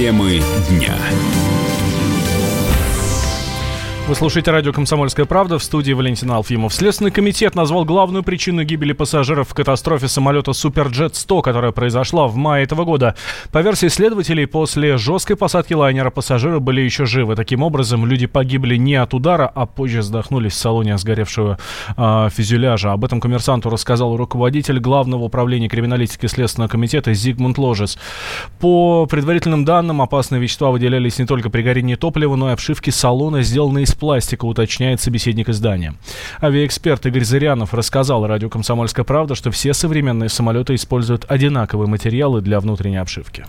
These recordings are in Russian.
Темы дня. Вы слушаете радио «Комсомольская правда» в студии Валентина Алфимов. Следственный комитет назвал главную причину гибели пассажиров в катастрофе самолета «Суперджет-100», которая произошла в мае этого года. По версии следователей, после жесткой посадки лайнера пассажиры были еще живы. Таким образом, люди погибли не от удара, а позже задохнулись в салоне сгоревшего э, фюзеляжа. Об этом коммерсанту рассказал руководитель Главного управления криминалистики Следственного комитета Зигмунд Ложес. По предварительным данным, опасные вещества выделялись не только при горении топлива, но и обшивки салона, сделанные из пластика, уточняет собеседник издания. Авиаэксперт Игорь Зырянов рассказал радио «Комсомольская правда», что все современные самолеты используют одинаковые материалы для внутренней обшивки.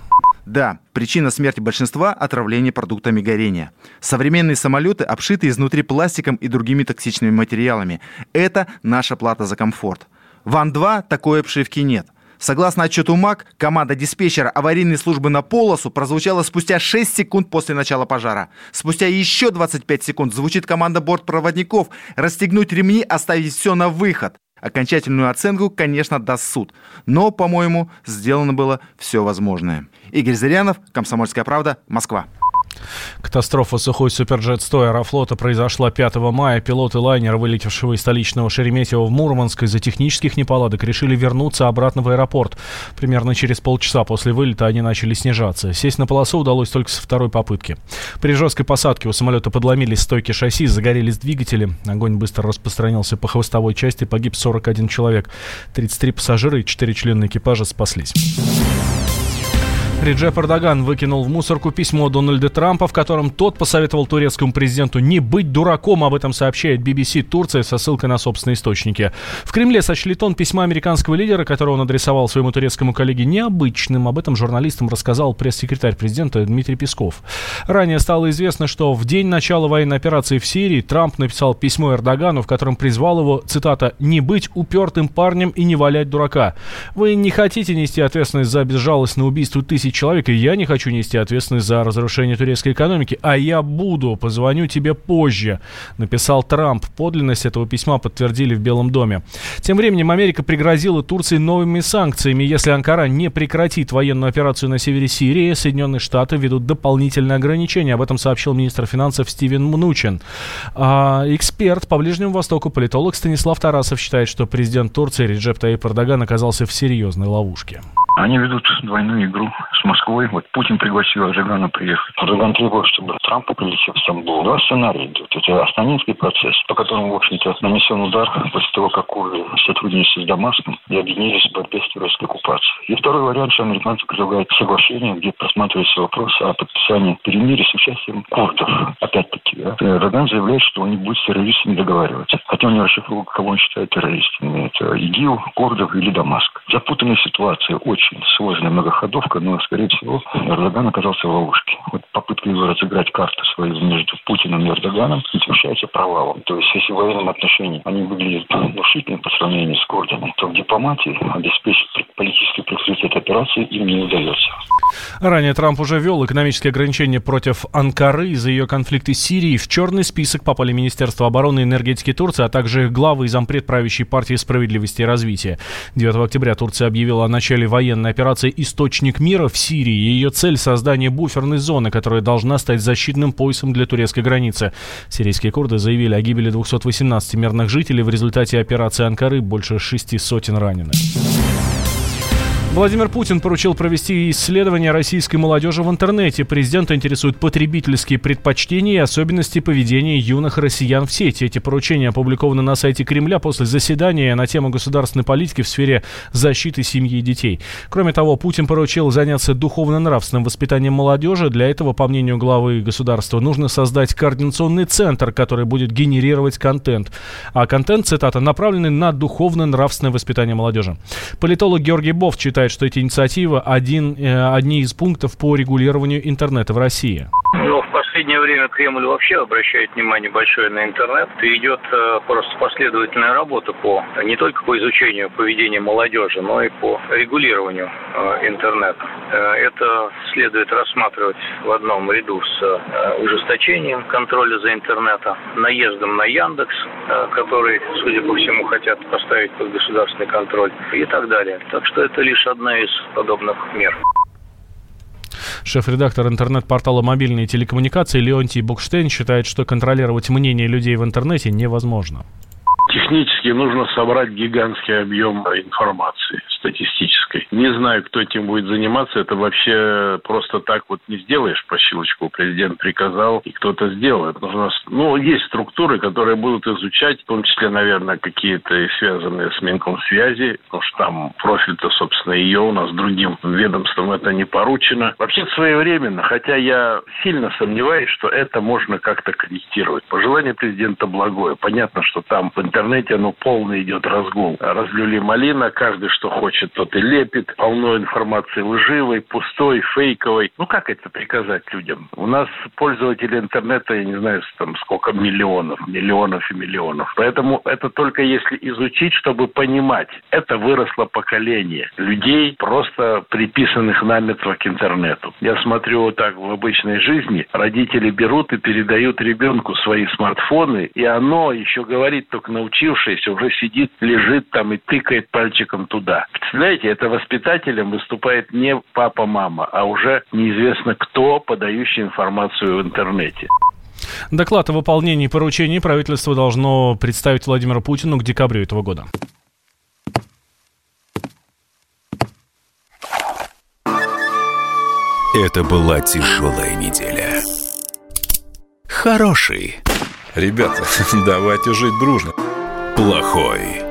Да, причина смерти большинства – отравление продуктами горения. Современные самолеты обшиты изнутри пластиком и другими токсичными материалами. Это наша плата за комфорт. Ван-2 такой обшивки нет – Согласно отчету МАК, команда диспетчера аварийной службы на полосу прозвучала спустя 6 секунд после начала пожара. Спустя еще 25 секунд звучит команда бортпроводников расстегнуть ремни, оставить все на выход. Окончательную оценку, конечно, даст суд. Но, по-моему, сделано было все возможное. Игорь Зырянов, Комсомольская правда, Москва. Катастрофа сухой Суперджет-100 Аэрофлота произошла 5 мая. Пилоты лайнера, вылетевшего из столичного Шереметьево в Мурманск из-за технических неполадок, решили вернуться обратно в аэропорт. Примерно через полчаса после вылета они начали снижаться. Сесть на полосу удалось только со второй попытки. При жесткой посадке у самолета подломились стойки шасси, загорелись двигатели. Огонь быстро распространился по хвостовой части, погиб 41 человек. 33 пассажира и 4 члена экипажа спаслись. Реджеп Эрдоган выкинул в мусорку письмо Дональда Трампа, в котором тот посоветовал турецкому президенту не быть дураком. Об этом сообщает BBC Турция со ссылкой на собственные источники. В Кремле сочли тон письма американского лидера, которое он адресовал своему турецкому коллеге, необычным. Об этом журналистам рассказал пресс-секретарь президента Дмитрий Песков. Ранее стало известно, что в день начала военной операции в Сирии Трамп написал письмо Эрдогану, в котором призвал его, цитата, «не быть упертым парнем и не валять дурака». Вы не хотите нести ответственность за безжалостное убийство тысяч тысяч человек, и я не хочу нести ответственность за разрушение турецкой экономики, а я буду, позвоню тебе позже, написал Трамп. Подлинность этого письма подтвердили в Белом доме. Тем временем Америка пригрозила Турции новыми санкциями. Если Анкара не прекратит военную операцию на севере Сирии, Соединенные Штаты ведут дополнительные ограничения. Об этом сообщил министр финансов Стивен Мнучин. А, эксперт по Ближнему Востоку, политолог Станислав Тарасов считает, что президент Турции Реджеп Таип Эрдоган оказался в серьезной ловушке. Они ведут двойную игру с Москвой. Вот Путин пригласил Эрдогана приехать. Эрдоган требовал, чтобы Трамп прилетел в Стамбул. Два сценария идут. Это Астанинский процесс, по которому, в общем-то, нанесен удар после того, как Курды сотрудничали с Дамаском и объединились в борьбе с турецкой оккупацией. И второй вариант, что американцы предлагают соглашение, где просматривается вопрос о подписании перемирия с участием курдов. Опять-таки, да? Эрдоган заявляет, что он не будет с террористами договариваться. Хотя он не расшифровал, кого он считает террористами. Это ИГИЛ, курдов или Дамаск. Запутанная ситуация, очень сложная многоходовка, но, скорее всего, Эрдоган оказался в ловушке. Вот его разыграть карту свою между Путиным и Эрдоганом завершается провалом. То есть, если в военном отношении они выглядят внушительно по сравнению с Кордоном, то в дипломатии обеспечить политический прикрытие операции им не удается. Ранее Трамп уже ввел экономические ограничения против Анкары из-за ее конфликта с Сирией. В черный список попали Министерство обороны и энергетики Турции, а также главы и зампред правящей партии справедливости и развития. 9 октября Турция объявила о начале военной операции «Источник мира» в Сирии. Ее цель – создание буферной зоны, которая должна стать защитным поясом для турецкой границы. Сирийские курды заявили о гибели 218 мирных жителей в результате операции Анкары, больше шести сотен раненых. Владимир Путин поручил провести исследование российской молодежи в интернете. Президента интересуют потребительские предпочтения и особенности поведения юных россиян в сети. Эти поручения опубликованы на сайте Кремля после заседания на тему государственной политики в сфере защиты семьи и детей. Кроме того, Путин поручил заняться духовно-нравственным воспитанием молодежи. Для этого, по мнению главы государства, нужно создать координационный центр, который будет генерировать контент. А контент, цитата, направленный на духовно-нравственное воспитание молодежи. Политолог Георгий Бов читает считает, что эти инициативы один, э, одни из пунктов по регулированию интернета в России? Последнее время Кремль вообще обращает внимание большое на интернет. И идет э, просто последовательная работа по не только по изучению поведения молодежи, но и по регулированию э, интернета. Э, это следует рассматривать в одном ряду с ужесточением контроля за интернетом, наездом на Яндекс, который, судя по всему, хотят поставить под государственный контроль и так далее. Так что это лишь одна из подобных мер. Шеф-редактор интернет-портала «Мобильные телекоммуникации» Леонтий Букштейн считает, что контролировать мнение людей в интернете невозможно. Технически нужно собрать гигантский объем информации статистической. Не знаю, кто этим будет заниматься. Это вообще просто так вот не сделаешь по щелчку. Президент приказал, и кто-то сделает. Нужно, ну, есть структуры, которые будут изучать, в том числе, наверное, какие-то связанные с Минкомсвязи, потому что там профиль-то, собственно, ее у нас другим ведомством это не поручено. Вообще своевременно, хотя я сильно сомневаюсь, что это можно как-то корректировать. Пожелание президента благое. Понятно, что там в интернете ну, полный идет разгул. Разлюли малина, каждый что хочет, тот и лепит. Полно информации лживой, пустой, фейковой. Ну, как это приказать людям? У нас пользователи интернета, я не знаю, там сколько миллионов, миллионов и миллионов. Поэтому это только если изучить, чтобы понимать. Это выросло поколение людей, просто приписанных намертво к интернету. Я смотрю вот так в обычной жизни. Родители берут и передают ребенку свои смартфоны, и оно еще говорит только на учившийся уже сидит, лежит там и тыкает пальчиком туда. Представляете, это воспитателем выступает не папа-мама, а уже неизвестно кто, подающий информацию в интернете. Доклад о выполнении поручений правительство должно представить Владимиру Путину к декабрю этого года. Это была тяжелая неделя. Хороший. Ребята, давайте жить дружно плохой.